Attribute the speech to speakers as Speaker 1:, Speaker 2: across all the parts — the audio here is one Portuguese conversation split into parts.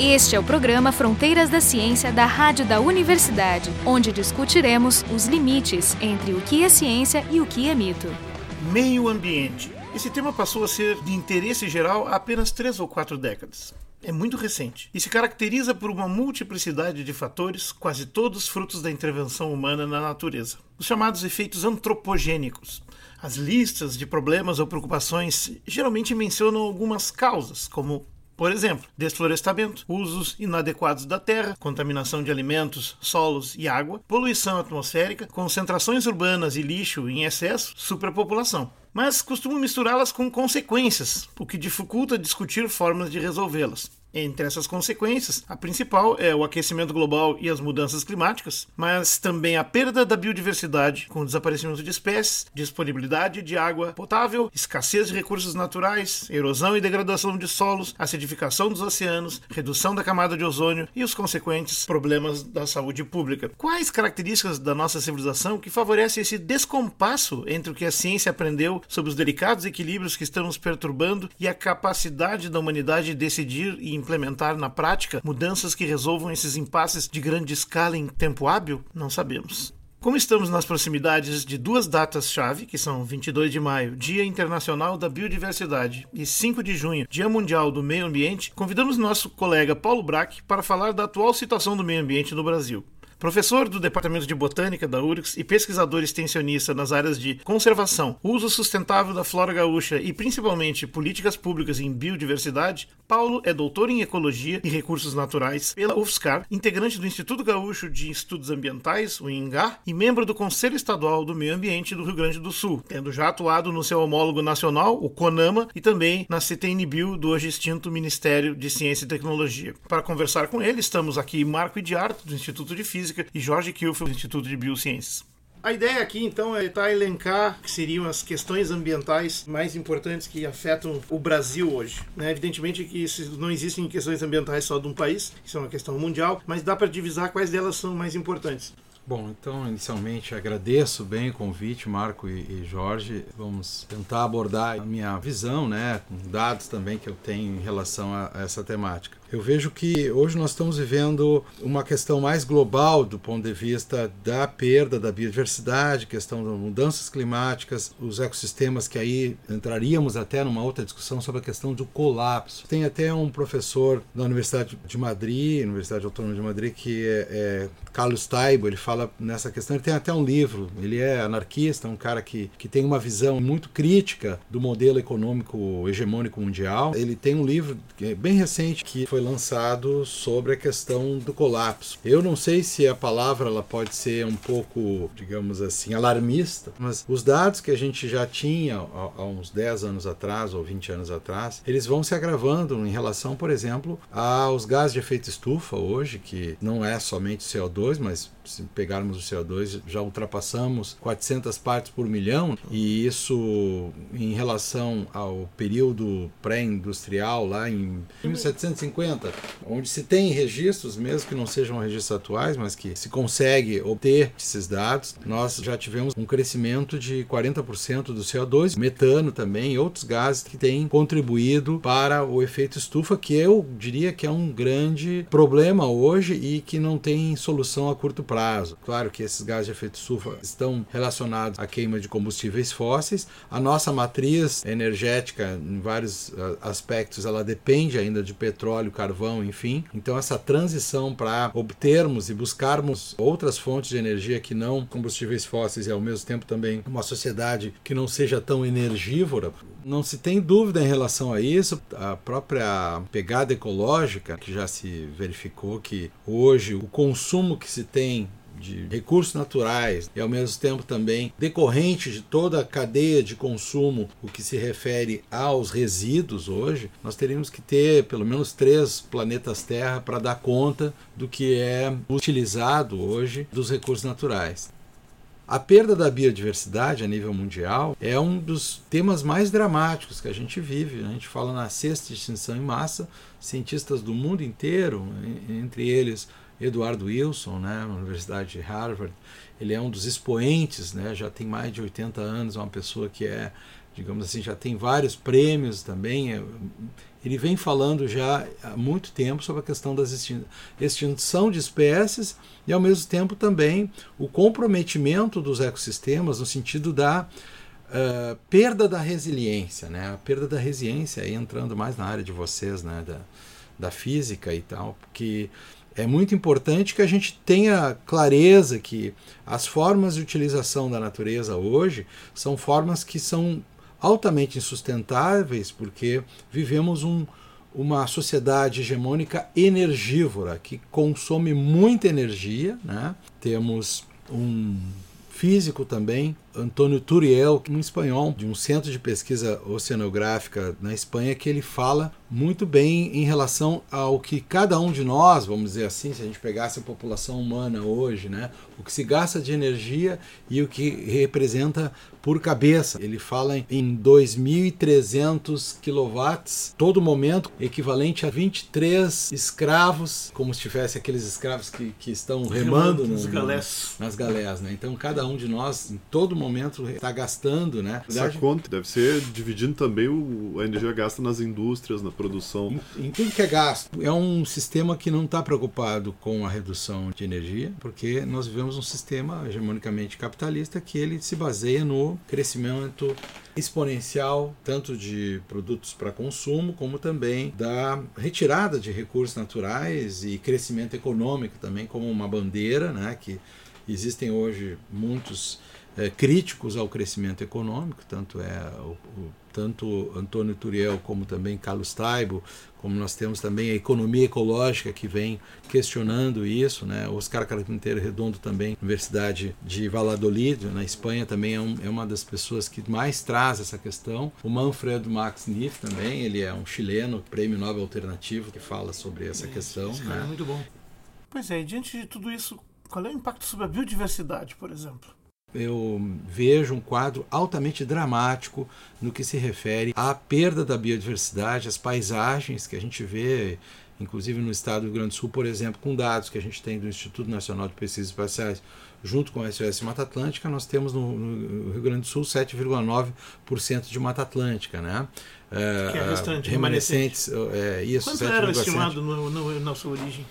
Speaker 1: Este é o programa Fronteiras da Ciência da Rádio da Universidade, onde discutiremos os limites entre o que é ciência e o que é mito.
Speaker 2: Meio ambiente. Esse tema passou a ser de interesse geral há apenas três ou quatro décadas. É muito recente e se caracteriza por uma multiplicidade de fatores, quase todos frutos da intervenção humana na natureza. Os chamados efeitos antropogênicos. As listas de problemas ou preocupações geralmente mencionam algumas causas, como por exemplo, desflorestamento, usos inadequados da terra, contaminação de alimentos, solos e água, poluição atmosférica, concentrações urbanas e lixo em excesso, superpopulação. Mas costumam misturá-las com consequências, o que dificulta discutir formas de resolvê-las. Entre essas consequências, a principal é o aquecimento global e as mudanças climáticas, mas também a perda da biodiversidade, com o desaparecimento de espécies, disponibilidade de água potável, escassez de recursos naturais, erosão e degradação de solos, acidificação dos oceanos, redução da camada de ozônio e os consequentes problemas da saúde pública. Quais características da nossa civilização que favorecem esse descompasso entre o que a ciência aprendeu sobre os delicados equilíbrios que estão nos perturbando e a capacidade da humanidade de decidir e implementar na prática mudanças que resolvam esses impasses de grande escala em tempo hábil? Não sabemos. Como estamos nas proximidades de duas datas-chave, que são 22 de maio, Dia Internacional da Biodiversidade, e 5 de junho, Dia Mundial do Meio Ambiente, convidamos nosso colega Paulo Braque para falar da atual situação do meio ambiente no Brasil. Professor do Departamento de Botânica da URGS e pesquisador extensionista nas áreas de conservação, uso sustentável da flora gaúcha e principalmente políticas públicas em biodiversidade, Paulo é doutor em Ecologia e Recursos Naturais pela UFSCar, integrante do Instituto Gaúcho de Estudos Ambientais, o INGA, e membro do Conselho Estadual do Meio Ambiente do Rio Grande do Sul, tendo já atuado no seu homólogo nacional, o CONAMA, e também na CTNBio do hoje extinto Ministério de Ciência e Tecnologia. Para conversar com ele, estamos aqui Marco Idiarto, do Instituto de Física Física, e Jorge Kilfield, do Instituto de Biociências. A ideia aqui, então, é tentar elencar que seriam as questões ambientais mais importantes que afetam o Brasil hoje. Né? Evidentemente que isso não existem questões ambientais só de um país, isso é uma questão mundial, mas dá para divisar quais delas são mais importantes.
Speaker 3: Bom, então, inicialmente agradeço bem o convite, Marco e, e, Jorge. Vamos tentar abordar a minha visão, né, com dados também que eu tenho em relação a, a essa temática. Eu vejo que hoje nós estamos vivendo uma questão mais global do ponto de vista da perda da biodiversidade, questão das mudanças climáticas, os ecossistemas que aí entraríamos até numa outra discussão sobre a questão do colapso. Tem até um professor da Universidade de Madrid, Universidade Autônoma de Madrid, que é, é Carlos Taibo, ele fala nessa questão, ele tem até um livro, ele é anarquista, um cara que, que tem uma visão muito crítica do modelo econômico hegemônico mundial. Ele tem um livro é bem recente que foi foi lançado sobre a questão do colapso. Eu não sei se a palavra ela pode ser um pouco, digamos assim, alarmista, mas os dados que a gente já tinha há, uns 10 anos atrás ou 20 anos atrás, eles vão se agravando em relação, por exemplo, aos gases de efeito estufa hoje, que não é somente CO2, mas se pegarmos o CO2, já ultrapassamos 400 partes por milhão, e isso em relação ao período pré-industrial, lá em 1750, onde se tem registros, mesmo que não sejam registros atuais, mas que se consegue obter esses dados, nós já tivemos um crescimento de 40% do CO2, metano também, outros gases que têm contribuído para o efeito estufa, que eu diria que é um grande problema hoje e que não tem solução a curto prazo prazo. Claro que esses gases de efeito estufa estão relacionados à queima de combustíveis fósseis. A nossa matriz energética, em vários ah, aspectos, ela depende ainda de petróleo, carvão, enfim. Então, essa transição para obtermos e buscarmos outras fontes de energia que não combustíveis fósseis e, ao mesmo tempo, também uma sociedade que não seja tão energívora, não se tem dúvida em relação a isso. A própria pegada ecológica, que já se verificou que hoje o consumo que se tem de recursos naturais e ao mesmo tempo também decorrente de toda a cadeia de consumo, o que se refere aos resíduos hoje, nós teríamos que ter pelo menos três planetas Terra para dar conta do que é utilizado hoje dos recursos naturais. A perda da biodiversidade a nível mundial é um dos temas mais dramáticos que a gente vive. A gente fala na sexta extinção em massa, cientistas do mundo inteiro, entre eles Eduardo Wilson, né, Universidade de Harvard, ele é um dos expoentes, né, já tem mais de 80 anos, é uma pessoa que é digamos assim, já tem vários prêmios também. É, ele vem falando já há muito tempo sobre a questão da extinção de espécies e, ao mesmo tempo, também o comprometimento dos ecossistemas no sentido da uh, perda da resiliência, né? a perda da resiliência, aí entrando mais na área de vocês, né? da, da física e tal, porque é muito importante que a gente tenha clareza que as formas de utilização da natureza hoje são formas que são altamente insustentáveis, porque vivemos um, uma sociedade hegemônica energívora que consome muita energia. Né? Temos um físico também, Antônio Turiel, um espanhol de um centro de pesquisa oceanográfica na Espanha, que ele fala muito bem em relação ao que cada um de nós, vamos dizer assim, se a gente pegasse a população humana hoje, né, o que se gasta de energia e o que representa por cabeça. Ele fala em 2.300 quilowatts todo momento, equivalente a 23 escravos, como se tivesse aqueles escravos que, que estão remando,
Speaker 2: nas
Speaker 3: no,
Speaker 2: galés.
Speaker 3: nas galés. Né? Então cada um de nós, em todo momento, está gastando. Né?
Speaker 4: Essa conta deve ser dividindo também o, a energia gasta nas indústrias, na produção.
Speaker 3: Em, em tudo que é gasto. É um sistema que não está preocupado com a redução de energia, porque nós vivemos um sistema hegemonicamente capitalista que ele se baseia no crescimento exponencial tanto de produtos para consumo como também da retirada de recursos naturais e crescimento econômico também como uma bandeira, né, que existem hoje muitos é, críticos ao crescimento econômico, tanto é o, o, tanto Antônio Turiel como também Carlos Taibo, como nós temos também a economia ecológica que vem questionando isso, né? Oscar Carpinteiro Redondo também, Universidade de Valladolid, na Espanha também é, um, é, uma das pessoas que mais traz essa questão. O Manfredo Max Niff também, ele é um chileno, prêmio Nobel alternativo que fala sobre essa
Speaker 2: esse,
Speaker 3: questão,
Speaker 2: esse
Speaker 3: né?
Speaker 2: É muito bom. Pois é, e diante de tudo isso, qual é o impacto sobre a biodiversidade, por exemplo?
Speaker 3: eu vejo um quadro altamente dramático no que se refere à perda da biodiversidade, as paisagens que a gente vê, inclusive no estado do Rio Grande do Sul, por exemplo, com dados que a gente tem do Instituto Nacional de Pesquisas Espaciais, junto com a SOS Mata Atlântica, nós temos no, no Rio Grande do Sul 7,9% de Mata Atlântica, né?
Speaker 2: É, que é restante,
Speaker 3: remanescentes. É, isso,
Speaker 2: Quanto era estimado na sua origem?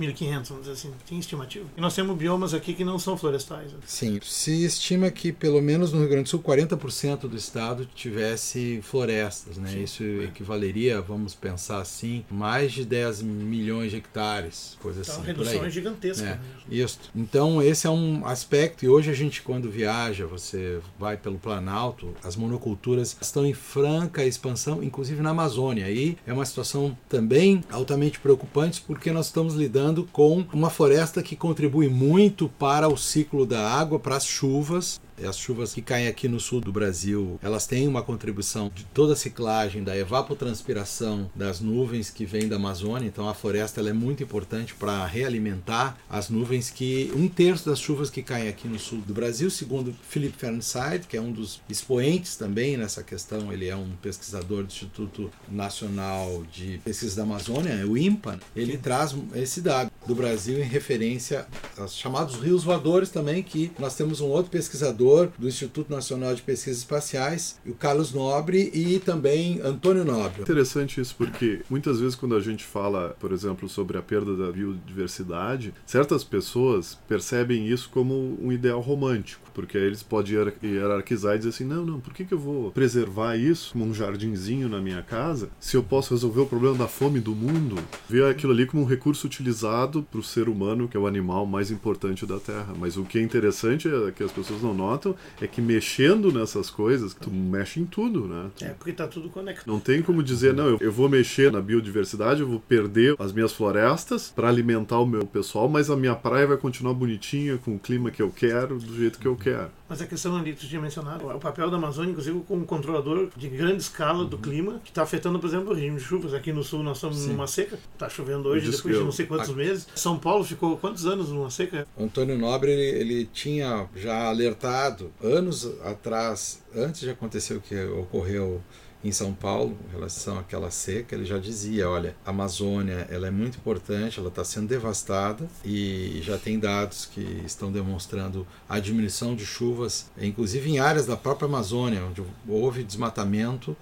Speaker 2: 1.500, vamos dizer assim. Tem estimativa? E nós temos biomas aqui que não são florestais. Né?
Speaker 3: Sim. Se estima que, pelo menos no Rio Grande do Sul, 40% do estado tivesse florestas. Né? Sim. Isso equivaleria, vamos pensar assim, mais de 10 milhões de hectares, coisa
Speaker 2: então,
Speaker 3: assim.
Speaker 2: A redução é gigantesca. É.
Speaker 3: Isso. Então, esse é um aspecto. E hoje a gente, quando viaja, você vai pelo Planalto, as monoculturas estão em franca expansão, inclusive na Amazônia. Aí é uma situação também altamente preocupante, porque nós estamos lidando com uma floresta que contribui muito para o ciclo da água, para as chuvas, as chuvas que caem aqui no sul do Brasil, elas têm uma contribuição de toda a ciclagem da evapotranspiração das nuvens que vêm da Amazônia. Então a floresta é muito importante para realimentar as nuvens que um terço das chuvas que caem aqui no sul do Brasil, segundo Philip Fernside, que é um dos expoentes também nessa questão, ele é um pesquisador do Instituto Nacional de Pesquisa da Amazônia, o INPA, ele traz esse dado do Brasil em referência aos chamados rios voadores também, que nós temos um outro pesquisador do Instituto Nacional de Pesquisas Espaciais, o Carlos Nobre e também Antônio Nobre.
Speaker 4: Interessante isso, porque muitas vezes quando a gente fala, por exemplo, sobre a perda da biodiversidade, certas pessoas percebem isso como um ideal romântico, porque aí eles podem hierarquizar e dizer assim, não, não, por que, que eu vou preservar isso como um jardinzinho na minha casa, se eu posso resolver o problema da fome do mundo? Ver aquilo ali como um recurso utilizado para o ser humano, que é o animal mais importante da Terra. Mas o que é interessante é que as pessoas não notam é que mexendo nessas coisas, tu mexe em tudo, né?
Speaker 2: É, porque tá tudo conectado.
Speaker 4: Não tem como dizer, não, eu, vou mexer na biodiversidade, eu vou perder as minhas florestas para alimentar o meu pessoal, mas a minha praia vai continuar bonitinha, com o clima que eu quero, do jeito que eu quero.
Speaker 2: Mas a questão ali que tu tinha mencionado, o papel da Amazônia, inclusive, como controlador de grande escala do clima, que está afetando, por exemplo, o regime de chuvas. Aqui no sul nós estamos Sim. numa seca, está chovendo hoje, depois de não sei quantos meses. São Paulo ficou quantos anos numa seca?
Speaker 3: Antônio Nobre, ele, ele tinha já alertado anos atrás, antes de acontecer o que ocorreu em São Paulo, em relação àquela seca, ele já dizia, olha, a Amazônia ela é muito importante, ela está sendo devastada e já tem dados que estão demonstrando a diminuição de chuvas, inclusive em áreas da própria Amazônia, onde houve desmatamento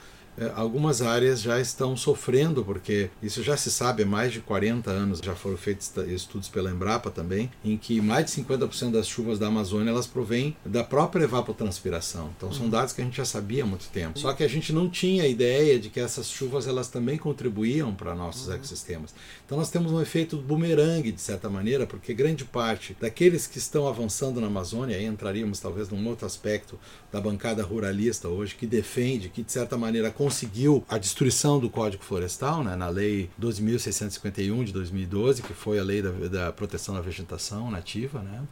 Speaker 3: algumas áreas já estão sofrendo, porque isso já se sabe há mais de 40 anos, já foram feitos estudos pela Embrapa também, em que mais de 50% das chuvas da Amazônia elas provêm da própria evapotranspiração. Então são dados que a gente já sabia há muito tempo. Só que a gente não tinha ideia de que essas chuvas elas também contribuíam para nossos ecossistemas. Então nós temos um efeito bumerangue de certa maneira, porque grande parte daqueles que estão avançando na Amazônia, aí entraríamos talvez num outro aspecto da bancada ruralista hoje, que defende, que de certa maneira conseguiu a destruição do Código Florestal, né, na Lei 12.651 de 2012, que foi a lei da, da proteção da vegetação nativa, né,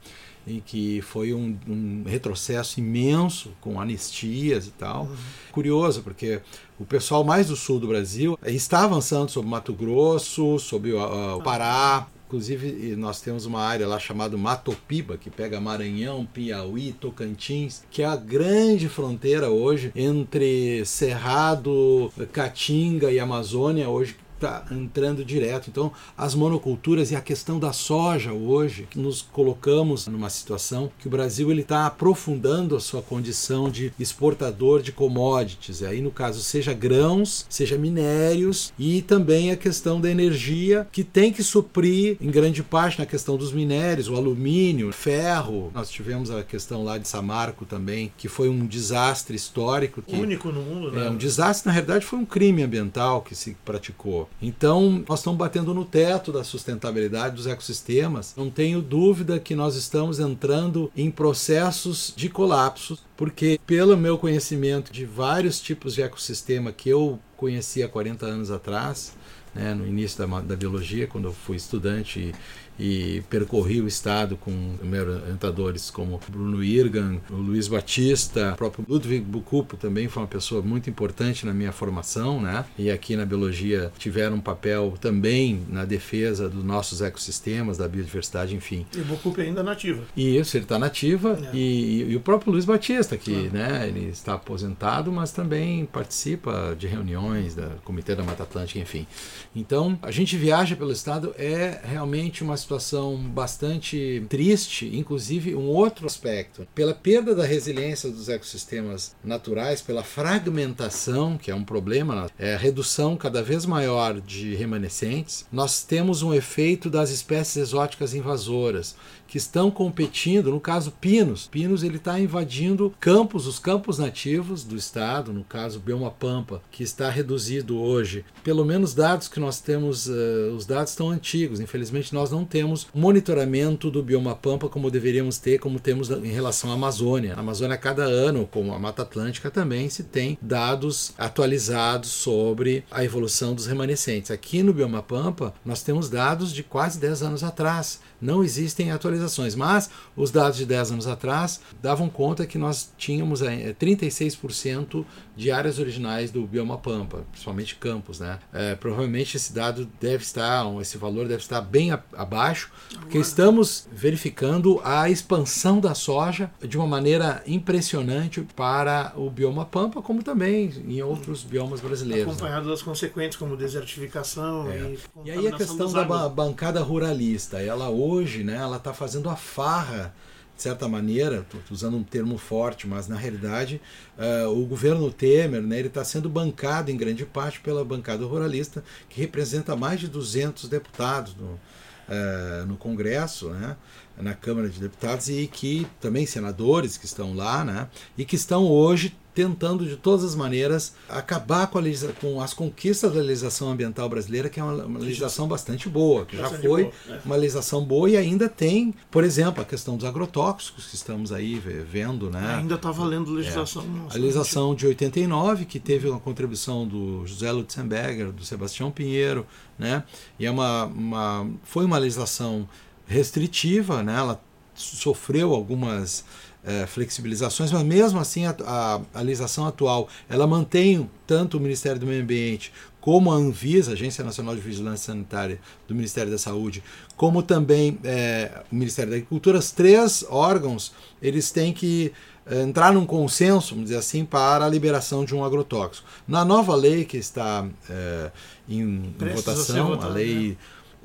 Speaker 3: em que foi um, um, retrocesso imenso com anistias e tal. Uhum. Curioso, porque o pessoal mais do sul do Brasil está avançando sobre Mato Grosso, sobre o, o Pará, Inclusive, nós temos uma área lá chamada Matopiba, que pega Maranhão, Piauí, Tocantins, que é a grande fronteira hoje entre Cerrado, Caatinga e Amazônia, hoje está entrando direto. Então, as monoculturas e a questão da soja hoje, nos colocamos numa situação que o Brasil ele está aprofundando a sua condição de exportador de commodities. Aí, no caso, seja grãos, seja minérios e também a questão da energia, que tem que suprir, em grande parte, na questão dos minérios, o alumínio, ferro. Nós tivemos a questão lá de Samarco também, que foi um desastre histórico. Que,
Speaker 2: Único no mundo, né?
Speaker 3: É, um desastre, na realidade, foi um crime ambiental que se praticou. Então, nós estamos batendo no teto da sustentabilidade dos ecossistemas. Não tenho dúvida que nós estamos entrando em processos de colapso, porque, pelo meu conhecimento de vários tipos de ecossistema que eu conheci há 40 anos atrás, né, no início da, da biologia, quando eu fui estudante e, e percorri o estado com orientadores como Bruno Irgan, o Luiz Batista, o próprio Ludwig Bucupo também foi uma pessoa muito importante na minha formação, né? E aqui na biologia tiveram um papel também na defesa dos nossos ecossistemas, da biodiversidade, enfim.
Speaker 2: E o Bucupo é ainda nativa.
Speaker 3: E isso, ele está nativa é. e, e, o próprio Luiz Batista, que né, ele está aposentado, mas também participa de reuniões do Comitê da Mata Atlântica, enfim. Então, a gente viaja pelo estado é realmente uma situação bastante triste, inclusive um outro aspecto, pela perda da resiliência dos ecossistemas naturais, pela fragmentação, que é um problema, é a redução cada vez maior de remanescentes, nós temos um efeito das espécies exóticas invasoras que estão competindo, no caso Pinos. Pinos ele está invadindo campos, os campos nativos do estado, no caso Bioma Pampa, que está reduzido hoje. Pelo menos dados que nós temos, uh, os dados estão antigos. Infelizmente nós não temos monitoramento do Bioma Pampa como deveríamos ter, como temos em relação à Amazônia. A Amazônia cada ano, como a Mata Atlântica também se tem dados atualizados sobre a evolução dos remanescentes. Aqui no Bioma Pampa nós temos dados de quase 10 anos atrás não existem atualizações, mas os dados de 10 anos atrás davam conta que nós tínhamos 36% eh, de áreas originais do bioma pampa, principalmente campos, né? É, provavelmente esse dado deve estar, esse valor deve estar bem abaixo, porque estamos verificando a expansão da soja de uma maneira impressionante para o bioma pampa, como também em outros biomas brasileiros. Né?
Speaker 2: Acompanhado né? das consequências como desertificação
Speaker 3: é. e, e aí a questão da bancada ruralista, ela hoje, né, ela está fazendo a farra de certa maneira, estou usando um termo forte, mas na realidade uh, o governo Temer né, ele está sendo bancado em grande parte pela bancada ruralista, que representa mais de 200 deputados no, uh, no Congresso, né, na Câmara de Deputados, e que também senadores que estão lá, né, e que estão hoje tentando de todas as maneiras acabar com, com, as conquistas da legislação ambiental brasileira, que é uma, legislação bastante boa, que já foi boa, é. uma legislação boa e ainda tem, por exemplo, a questão dos agrotóxicos que estamos aí vendo, né?
Speaker 2: Ainda está valendo legislação.
Speaker 3: É. A legislação de 89 que teve uma contribuição do José Lutzenberger, do Sebastião Pinheiro, né? E é uma, uma foi uma legislação restritiva, né? Ela sofreu algumas é, flexibilizações, mas mesmo assim a, a, a, legislação atual ela mantém tanto o Ministério do Meio Ambiente como a Anvisa, Agência Nacional de Vigilância Sanitária do Ministério da Saúde, como também é, o Ministério da Agricultura, os três órgãos eles têm que entrar num consenso, vamos dizer assim, para a liberação de um agrotóxico. Na nova lei que está é, em, em votação, a, a lei né?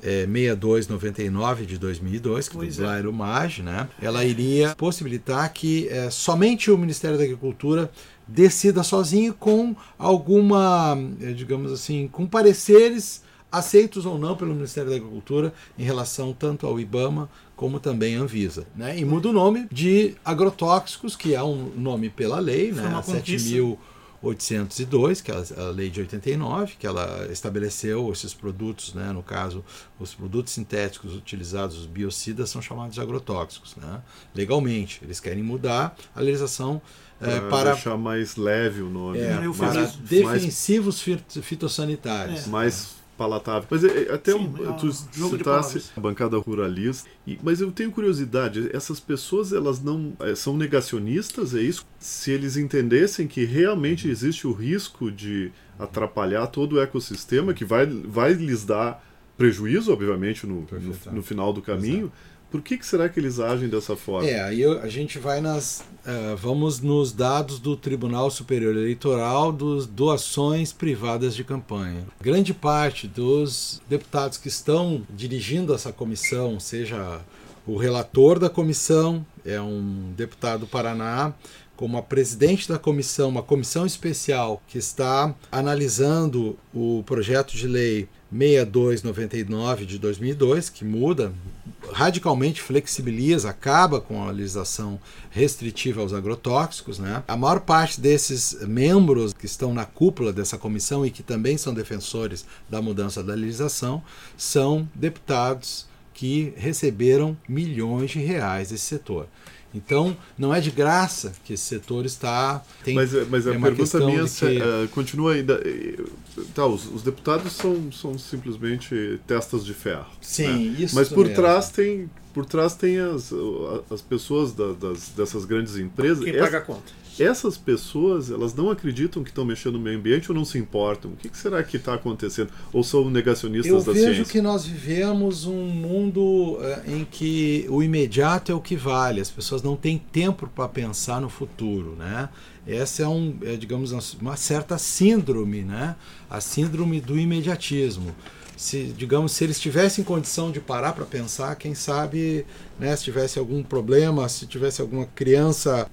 Speaker 3: É, 6299 de 2002, que pois é. o MAG, né? ela iria possibilitar que é, somente o Ministério da Agricultura decida sozinho com alguma, é, digamos assim, com pareceres aceitos ou não pelo Ministério da Agricultura em relação tanto ao IBAMA como também à Anvisa. Né? E muda o nome de agrotóxicos, que é um nome pela lei, né? 7.802, que é a lei de 89, que ela estabeleceu esses produtos, né? no caso, os produtos sintéticos utilizados, os biocidas, são chamados de agrotóxicos, né? legalmente. Eles querem mudar a legislação
Speaker 4: é, para deixar mais leve o nome.
Speaker 3: É, para defensivos mais, fitossanitários.
Speaker 4: É. Mais palatável. Mas é, é até Sim, um, é tu citasse a bancada ruralista, e, mas eu tenho curiosidade, essas pessoas elas não é, são negacionistas, é isso? Se eles entendessem que realmente existe o risco de atrapalhar todo o ecossistema, que vai, vai lhes dar prejuízo, obviamente, no, no, no final do caminho, Exato por que, que será que eles agem dessa forma?
Speaker 3: É, aí a gente vai nas. Uh, vamos nos dados do Tribunal Superior Eleitoral dos doações privadas de campanha. Grande parte dos deputados que estão dirigindo essa comissão, seja o relator da comissão, é um deputado do Paraná, como a presidente da comissão, uma comissão especial que está analisando o projeto de lei 6299 de 2002, que muda radicalmente flexibiliza, acaba com a legislação restritiva aos agrotóxicos. Né? A maior parte desses membros que estão na cúpula dessa comissão e que também são defensores da mudança da legislação são deputados que receberam milhões de reais desse setor. Então, não é de graça que esse setor está.
Speaker 4: Tem, mas, mas a pergunta minha que... uh, continua ainda. Tá, os, os, deputados são, são simplesmente testas de ferro.
Speaker 3: Sim,
Speaker 4: né?
Speaker 3: isso.
Speaker 4: Mas por trás tem por trás tem as, as pessoas da, das, dessas grandes empresas.
Speaker 2: Quem paga a conta?
Speaker 4: Essas pessoas elas não acreditam que estão mexendo no meio ambiente ou não se importam? O que, que será que está acontecendo? Ou são negacionistas
Speaker 3: Eu
Speaker 4: da ciência?
Speaker 3: Eu vejo que nós vivemos um mundo uh, em que o imediato é o que vale. As pessoas não têm tempo para pensar no futuro, né? Essa é um, é, digamos, uma certa síndrome, né? A síndrome do imediatismo se digamos se eles tivessem condição de parar para pensar quem sabe né se tivesse algum problema se tivesse alguma criança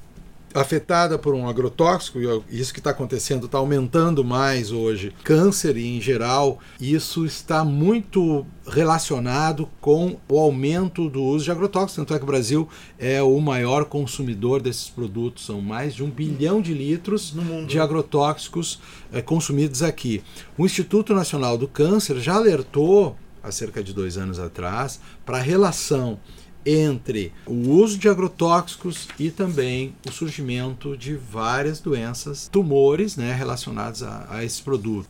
Speaker 3: afetada por um agrotóxico, e isso que está acontecendo está aumentando mais hoje, câncer em geral, isso está muito relacionado com o aumento do uso de agrotóxicos. Tanto é que o Brasil é o maior consumidor desses produtos, são mais de um bilhão de litros de agrotóxicos é, consumidos aqui. O Instituto Nacional do Câncer já alertou há cerca de dois anos atrás para a relação entre o uso de agrotóxicos e também o surgimento de várias doenças, tumores né, relacionados a, a esses produtos.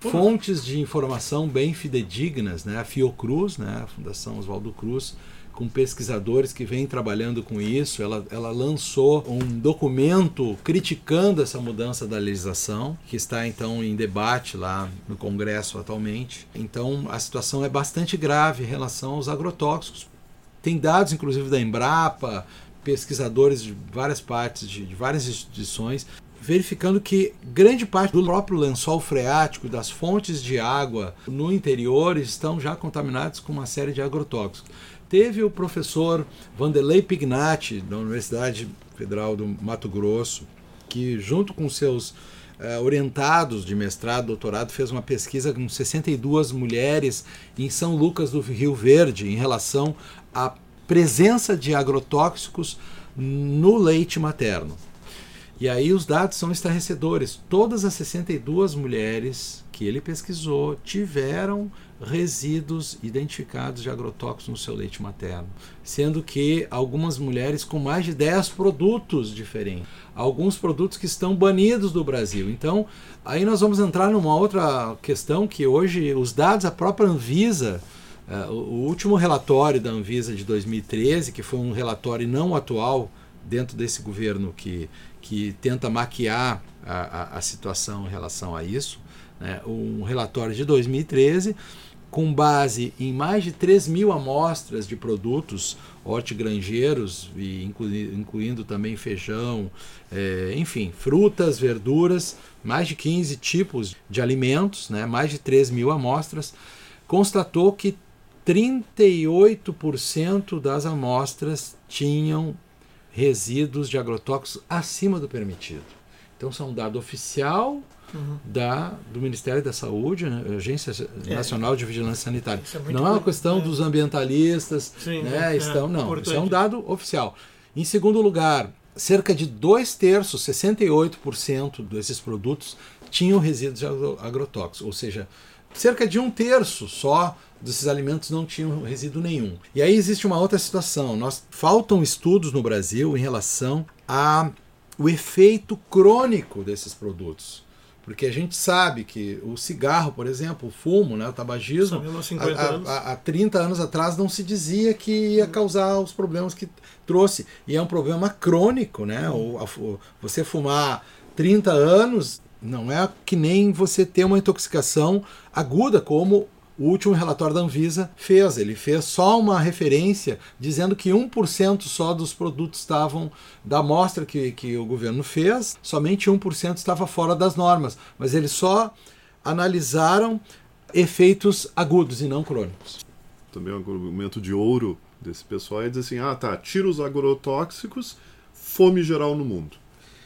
Speaker 3: Fontes de informação bem fidedignas, né, a Fiocruz, né, a Fundação Oswaldo Cruz, com pesquisadores que vêm trabalhando com isso. Ela, ela lançou um documento criticando essa mudança da legislação, que está então em debate lá no Congresso atualmente. Então a situação é bastante grave em relação aos agrotóxicos. Tem dados, inclusive, da Embrapa, pesquisadores de várias partes, de, de várias instituições, verificando que grande parte do próprio lençol freático, das fontes de água no interior, estão já contaminados com uma série de agrotóxicos. Teve o professor Vanderlei Pignatti, da Universidade Federal do Mato Grosso, que, junto com seus Uh, orientados de mestrado, doutorado, fez uma pesquisa com 62 mulheres em São Lucas do Rio Verde em relação a presença de agrotóxicos no leite materno. E aí os dados são estarrecedores. Todas as 62 mulheres que ele pesquisou tiveram resíduos identificados de agrotóxicos no seu leite materno, sendo que algumas mulheres com mais de 10 produtos diferentes, alguns produtos que estão banidos do Brasil. Então, aí nós vamos entrar numa outra questão que hoje os dados, a própria Anvisa Uh, o último relatório da Anvisa de 2013, que foi um relatório não atual dentro desse governo que, que tenta maquiar a, a, a situação em relação a isso, né? um relatório de 2013 com base em mais de 3 mil amostras de produtos hortigranjeiros, e incluindo também feijão, é, enfim, frutas, verduras, mais de 15 tipos de alimentos, né, mais de 3 mil amostras, constatou que 38% das amostras tinham resíduos de agrotóxicos acima do permitido. Então, isso é um dado oficial uhum. da, do Ministério da Saúde, né, Agência é. Nacional de Vigilância Sanitária. É não é uma questão é. dos ambientalistas, Sim, né, é, estão, não, importante. isso é um dado oficial. Em segundo lugar, cerca de dois terços, 68% desses produtos tinham resíduos de agrotóxicos, ou seja, cerca de um terço só desses alimentos não tinham resíduo nenhum. E aí existe uma outra situação. Nós faltam estudos no Brasil em relação a o efeito crônico desses produtos. Porque a gente sabe que o cigarro, por exemplo, o fumo, né, o tabagismo, há, há, há 30 anos atrás não se dizia que ia causar os problemas que trouxe. E é um problema crônico, né? O, a, você fumar 30 anos não é que nem você ter uma intoxicação aguda, como o último relatório da Anvisa fez. Ele fez só uma referência dizendo que 1% só dos produtos estavam da amostra que, que o governo fez, somente 1% estava fora das normas. Mas eles só analisaram efeitos agudos e não crônicos.
Speaker 4: Também um argumento de ouro desse pessoal é dizer assim: ah, tá, tira os agrotóxicos, fome geral no mundo.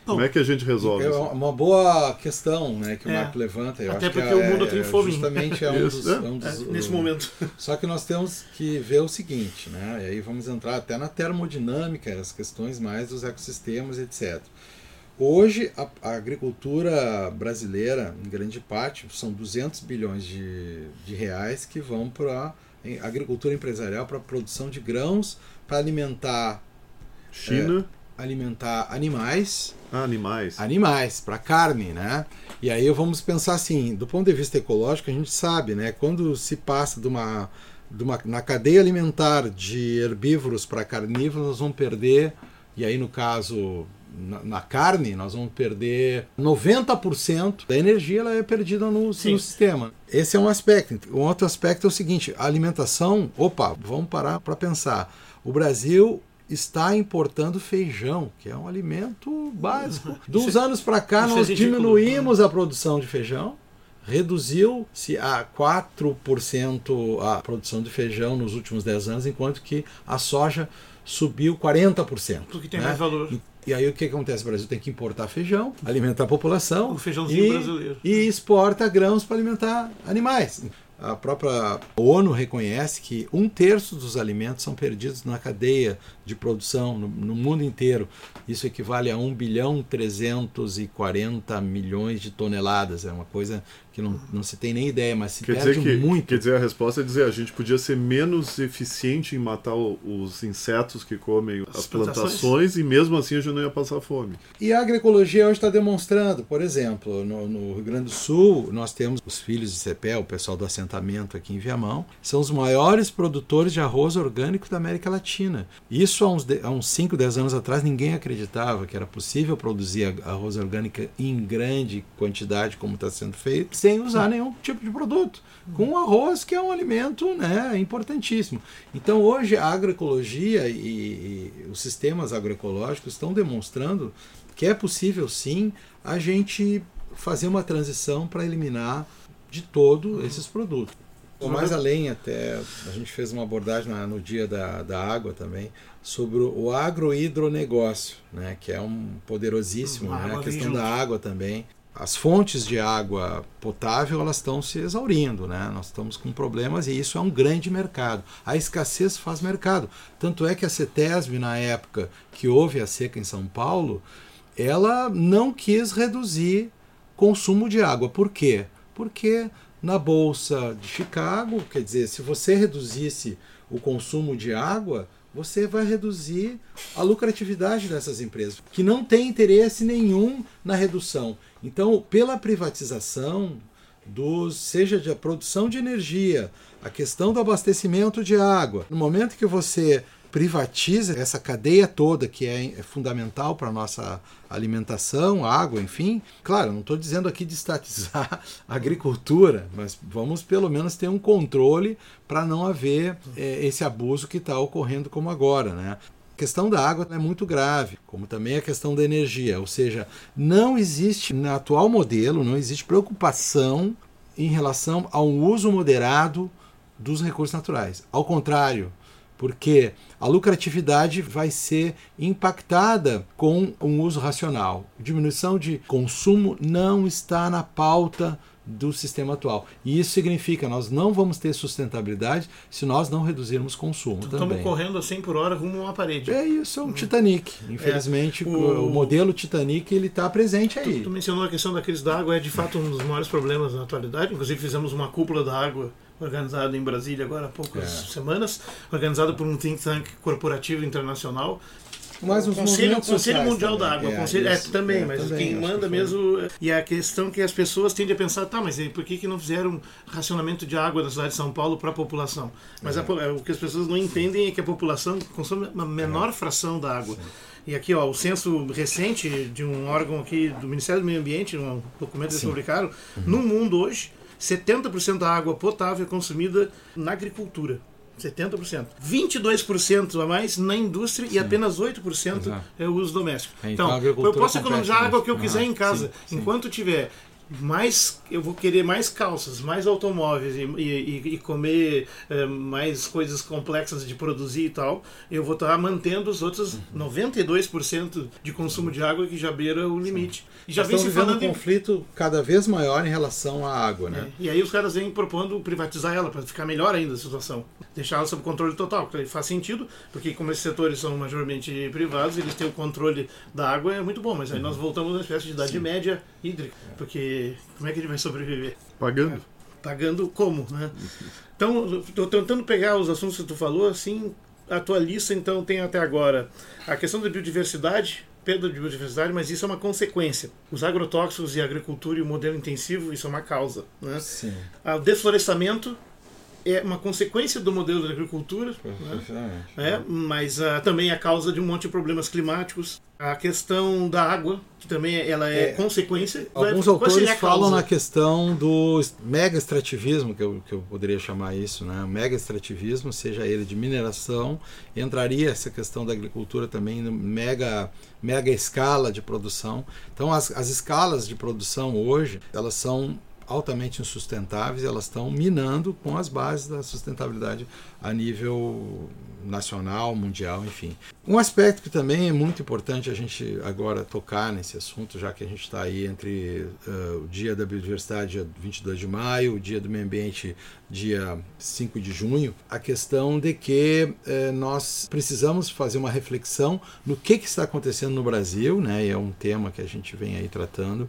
Speaker 4: Como é que a gente resolve
Speaker 3: é uma boa questão né, que o é. Marco levanta. Eu
Speaker 2: Até
Speaker 3: acho
Speaker 2: porque
Speaker 3: que
Speaker 2: o mundo
Speaker 3: é,
Speaker 2: tem fome.
Speaker 3: Justamente é um dos, é um dos,
Speaker 2: nesse momento.
Speaker 3: Só que nós temos que ver o seguinte, né? E aí vamos entrar até na termodinâmica, as questões mais dos ecossistemas, etc. Hoje, a, a, agricultura brasileira, em grande parte, são 200 bilhões de, de reais que vão para a agricultura empresarial, para a produção de grãos, para alimentar
Speaker 4: China.
Speaker 3: É, alimentar animais.
Speaker 4: Ah, animais.
Speaker 3: Animais, para carne, né? E aí vamos pensar assim, do ponto de vista ecológico, a gente sabe, né? Quando se passa de uma, de uma na cadeia alimentar de herbívoros para carnívoros, nós vamos perder, e aí no caso na, na, carne, nós vamos perder 90% da energia ela é perdida no, no, sistema. Esse é um aspecto. Um outro aspecto é o seguinte: a alimentação. Opa, vamos parar para pensar. O Brasil está importando feijão, que é um alimento básico. De uns anos para cá, nós é diminuímos a produção de feijão, reduziu-se a 4% a produção de feijão nos últimos 10 anos, enquanto que a soja subiu 40%.
Speaker 2: Porque tem né? mais valor.
Speaker 3: E, e aí o que acontece? O Brasil tem que importar feijão, alimentar a população.
Speaker 2: O feijãozinho
Speaker 3: e,
Speaker 2: brasileiro.
Speaker 3: E exporta grãos para alimentar animais. A própria ONU reconhece que um terço dos alimentos são perdidos na cadeia de produção no, no, mundo inteiro. Isso equivale a 1 bilhão 340 milhões de toneladas. É uma coisa que não, não se tem nem ideia, mas se
Speaker 4: quer
Speaker 3: perde
Speaker 4: dizer que,
Speaker 3: muito.
Speaker 4: Quer dizer, a resposta é dizer a gente podia ser menos eficiente em matar os insetos que comem as, as plantações. plantações. e mesmo assim a gente não ia passar fome.
Speaker 3: E a agroecologia hoje está demonstrando, por exemplo, no, no, Rio Grande do Sul, nós temos os filhos de Cepel, o pessoal do assentamento aqui em Viamão, são os maiores produtores de arroz orgânico da América Latina. Isso há uns, há uns 5, 10 anos atrás ninguém acreditava que era possível produzir arroz orgânico em grande quantidade como está sendo feito sem usar nenhum tipo de produto, com arroz que é um alimento né, importantíssimo. Então hoje a agroecologia e, e os sistemas agroecológicos estão demonstrando que é possível sim a gente fazer uma transição para eliminar de todo esses produtos. Ou mais além, até a gente fez uma abordagem no dia da, da água também sobre o agrohidronegócio, né, que é um poderosíssimo, né, a questão da água também as fontes de água potável elas estão se exaurindo, né? Nós estamos com problemas e isso é um grande mercado. A escassez faz mercado. Tanto é que a CETESB, na época que houve a seca em São Paulo, ela não quis reduzir consumo de água. Por quê? Porque na bolsa de Chicago, quer dizer, se você reduzisse o consumo de água, você vai reduzir a lucratividade dessas empresas, que não têm interesse nenhum na redução. Então, pela privatização dos, seja de produção de energia, a questão do abastecimento de água, no momento que você privatiza essa cadeia toda que é, é fundamental para a nossa alimentação, água, enfim. Claro, não estou dizendo aqui de estatizar a agricultura, mas vamos pelo menos ter um controle para não haver é, esse abuso que está ocorrendo como agora, né? A questão da água é muito grave, como também a questão da energia, ou seja, não existe no atual modelo, não existe preocupação em relação a um uso moderado dos recursos naturais. Ao contrário, porque a lucratividade vai ser impactada com um uso racional. Diminuição de consumo não está na pauta do sistema atual. E isso significa nós não vamos ter sustentabilidade se nós não reduzirmos consumo
Speaker 2: então,
Speaker 3: também.
Speaker 2: Estamos correndo a 100 por hora rumo a uma parede.
Speaker 3: É isso, é um Titanic. Infelizmente, é, o... o... modelo Titanic ele está presente aí.
Speaker 2: Tu, tu mencionou a questão da crise da água, é de fato um dos maiores problemas na atualidade. Inclusive fizemos uma cúpula da água organizado em Brasília agora há poucas é. semanas, organizado por um think tank corporativo internacional.
Speaker 3: Mas
Speaker 2: o Conselho, Conselho Mundial também. da Água, é, Conselho, é, também, é, mas também, quem manda que mesmo. E a questão que as pessoas tendem a pensar, tá, mas por que, que não fizeram racionamento de água da cidade de São Paulo para a população? Mas a, é. o que as pessoas não entendem é que a população consome uma menor é. fração da água. Sim. E aqui, ó, o censo recente de um órgão aqui do Ministério do Meio Ambiente, um documento que eles publicaram, uhum. no mundo hoje, 70% da água potável é consumida na agricultura. 70%. 22% a mais na indústria sim. e apenas 8% Exato. é o uso doméstico. É, então, então eu posso economizar a água que eu quiser em casa. Sim, Enquanto tiver mais eu vou querer mais calças, mais automóveis e, e, e comer é, mais coisas complexas de produzir e tal, eu vou estar mantendo os outros 92% de consumo de água que já beira o limite.
Speaker 3: E já vem se falando um conflito em... cada vez maior em relação à água, né?
Speaker 2: É, e aí os caras vêm propondo privatizar ela para ficar melhor ainda a situação, deixar ela sob controle total, faz sentido, porque como esses setores são majormente privados, eles têm o controle da água é muito bom, mas aí nós voltamos a uma espécie de idade Sim. média hídrica, porque como é que gente vai sobreviver?
Speaker 4: Pagando.
Speaker 2: Pagando como, né? Então, estou tentando pegar os assuntos que tu falou, assim, a tua lista, então, tem até agora a questão da biodiversidade, perda de biodiversidade, mas isso é uma consequência. Os agrotóxicos e a agricultura e o modelo intensivo, isso é uma causa. Né?
Speaker 3: Sim.
Speaker 2: O desflorestamento é uma consequência do modelo de agricultura, né? é, mas uh, também é a causa de um monte de problemas climáticos. A questão da água, que também ela é, é consequência.
Speaker 3: Alguns autores falam na questão do mega extrativismo, que eu, que eu poderia chamar isso, né? mega extrativismo, seja ele de mineração, entraria essa questão da agricultura também no mega, mega escala de produção. Então, as, as escalas de produção hoje, elas são altamente insustentáveis, elas estão minando com as bases da sustentabilidade a nível nacional, mundial, enfim. Um aspecto que também é muito importante a gente agora tocar nesse assunto, já que a gente está aí entre uh, o Dia da Biodiversidade, dia 22 de maio, o Dia do Meio Ambiente, dia 5 de junho, a questão de que uh, nós precisamos fazer uma reflexão no que, que está acontecendo no Brasil, né? E é um tema que a gente vem aí tratando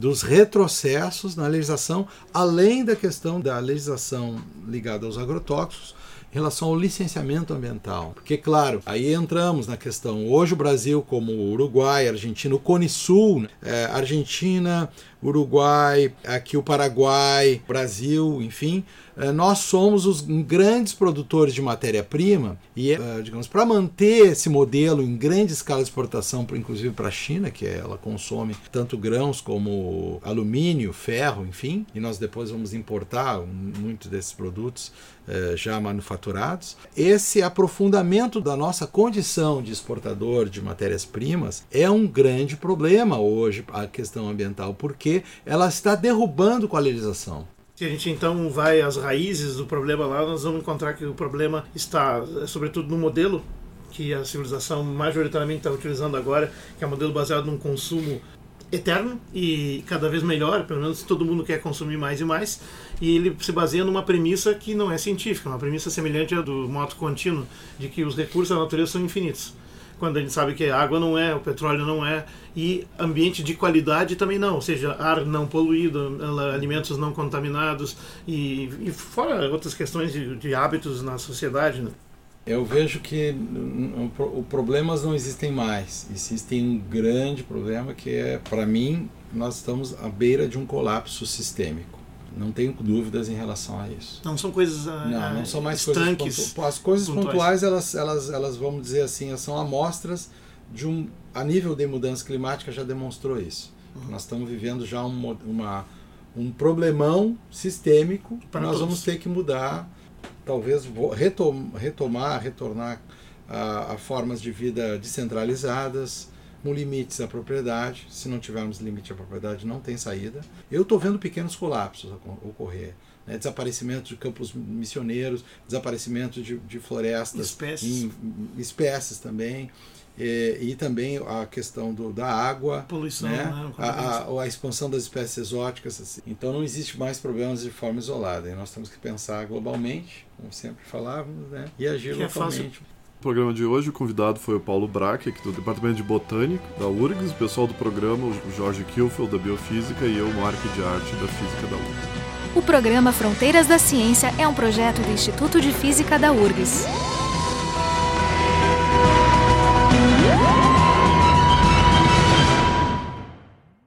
Speaker 3: dos retrocessos na legislação, além da questão da legislação ligada aos agrotóxicos, em relação ao licenciamento ambiental. Porque, claro, aí entramos na questão. Hoje o Brasil, como o Uruguai, Argentina, o Cone Sul, é, Argentina, Uruguai, aqui o Paraguai, Brasil, enfim, é, nós somos os grandes produtores de matéria-prima e, é, digamos, para manter esse modelo em grande escala de exportação, inclusive para a China, que ela consome tanto grãos como alumínio, ferro, enfim, e nós depois vamos importar muitos desses produtos é, já manufaturados. Esse aprofundamento da nossa condição de exportador de matérias-primas é um grande problema hoje, a questão ambiental, porque ela está derrubando com a legislação.
Speaker 2: Se a gente então vai às raízes do problema lá, nós vamos encontrar que o problema está, sobretudo, no modelo que a civilização majoritariamente está utilizando agora, que é um modelo baseado num consumo eterno e cada vez melhor, pelo menos todo mundo quer consumir mais e mais, e ele se baseia numa premissa que não é científica, uma premissa semelhante à do moto contínuo, de que os recursos da natureza são infinitos quando a gente sabe que a água não é, o petróleo não é, e ambiente de qualidade também não, ou seja, ar não poluído, alimentos não contaminados e, e fora outras questões de, de hábitos na sociedade. Né?
Speaker 3: Eu vejo que problemas não existem mais. Existe um grande problema que é, para mim, nós estamos à beira de um colapso sistêmico. Não tenho dúvidas em relação a isso.
Speaker 2: Não são coisas uh,
Speaker 3: não, não são mais
Speaker 2: estanques,
Speaker 3: coisas pontu... As coisas pontuais, pontuais elas, elas, elas, vamos dizer assim, são amostras de um a nível de mudança climática já demonstrou isso. Uhum. Nós estamos vivendo já um, uma, um problemão sistêmico que nós todos. vamos ter que mudar, talvez retom, retomar, retornar a, a formas de vida descentralizadas, com limites à propriedade. Se não tivermos limite à propriedade, não tem saída. Eu estou vendo pequenos colapsos ocorrer. Né? Desaparecimento de campos missioneiros, desaparecimento de, de florestas,
Speaker 2: espécies,
Speaker 3: em, espécies também. E, e, também a questão do, da água,
Speaker 2: poluição,
Speaker 3: né?
Speaker 2: né?
Speaker 3: a, a, a, expansão das espécies exóticas. Assim. Então não existe mais problemas de forma isolada. E nós temos que pensar globalmente, como sempre falávamos, né? e agir que localmente. É
Speaker 4: no programa de hoje, o convidado foi o Paulo Braque, aqui do Departamento de Botânica da URGS, o pessoal do programa, o Jorge Kilfeld, da Biofísica, e eu, Mark de Arte, da Física da URGS.
Speaker 1: O programa Fronteiras da Ciência é um projeto do Instituto de Física da URGS.